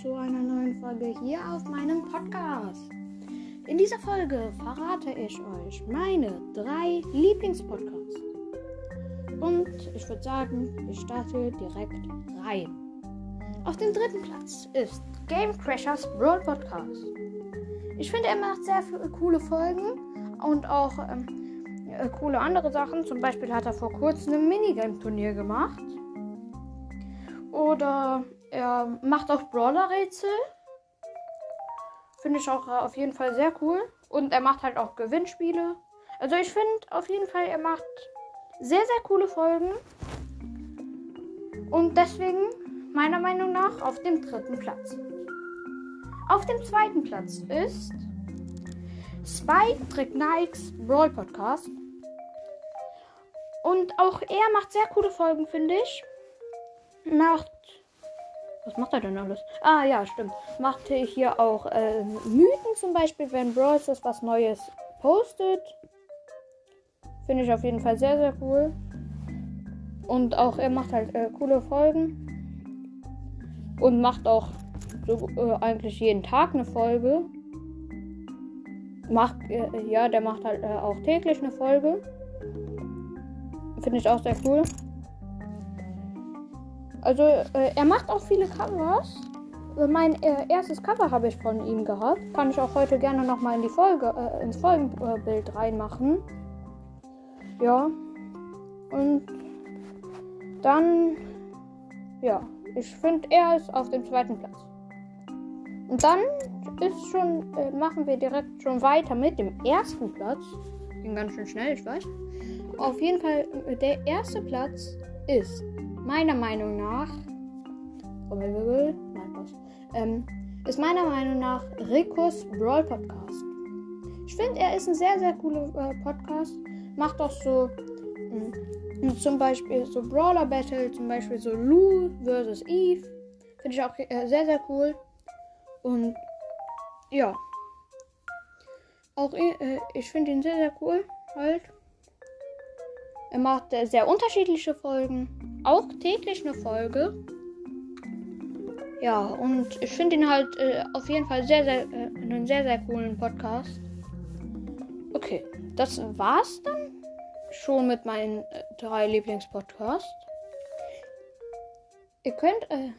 zu einer neuen Folge hier auf meinem Podcast. In dieser Folge verrate ich euch meine drei Lieblingspodcasts. Und ich würde sagen, ich starte direkt rein. Auf dem dritten Platz ist Game Crashers Brawl Podcast. Ich finde, er macht sehr viele coole Folgen und auch ähm, äh, coole andere Sachen. Zum Beispiel hat er vor kurzem ein Minigame-Turnier gemacht. Oder er macht auch Brawler-Rätsel. Finde ich auch auf jeden Fall sehr cool. Und er macht halt auch Gewinnspiele. Also ich finde auf jeden Fall, er macht sehr, sehr coole Folgen. Und deswegen, meiner Meinung nach, auf dem dritten Platz. Auf dem zweiten Platz ist Spike Trick Nikes Brawl Podcast. Und auch er macht sehr coole Folgen, finde ich. Macht was macht er denn alles? Ah, ja, stimmt. Macht hier auch äh, Mythen zum Beispiel, wenn Brawl was Neues postet. Finde ich auf jeden Fall sehr, sehr cool. Und auch er macht halt äh, coole Folgen. Und macht auch so, äh, eigentlich jeden Tag eine Folge. Macht, äh, ja, der macht halt äh, auch täglich eine Folge. Finde ich auch sehr cool. Also, äh, er macht auch viele Covers. Äh, mein äh, erstes Cover habe ich von ihm gehabt. Kann ich auch heute gerne nochmal in die Folge, äh, ins Folgenbild reinmachen. Ja. Und dann, ja, ich finde, er ist auf dem zweiten Platz. Und dann ist schon, äh, machen wir direkt schon weiter mit dem ersten Platz. Ging ganz schön schnell, ich weiß. Auf jeden Fall, äh, der erste Platz ist meiner Meinung nach, ähm, ist meiner Meinung nach Ricos Brawl Podcast. Ich finde, er ist ein sehr, sehr cooler äh, Podcast. Macht auch so mh, hm, zum Beispiel so Brawler Battle, zum Beispiel so Lou vs. Eve. Finde ich auch äh, sehr, sehr cool. Und ja. Auch äh, ich finde ihn sehr, sehr cool. Halt. Er macht sehr unterschiedliche Folgen auch täglich eine Folge. Ja, und ich finde ihn halt äh, auf jeden Fall sehr, sehr, äh, einen sehr, sehr coolen Podcast. Okay, das war's dann schon mit meinen äh, drei Lieblingspodcasts. Ihr könnt, äh,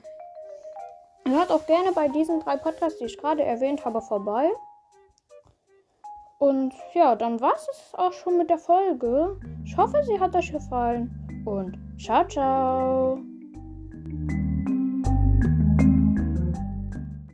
hört auch gerne bei diesen drei Podcasts, die ich gerade erwähnt habe, vorbei. Und ja, dann war es auch schon mit der Folge. Ich hoffe, sie hat euch gefallen und ciao, ciao.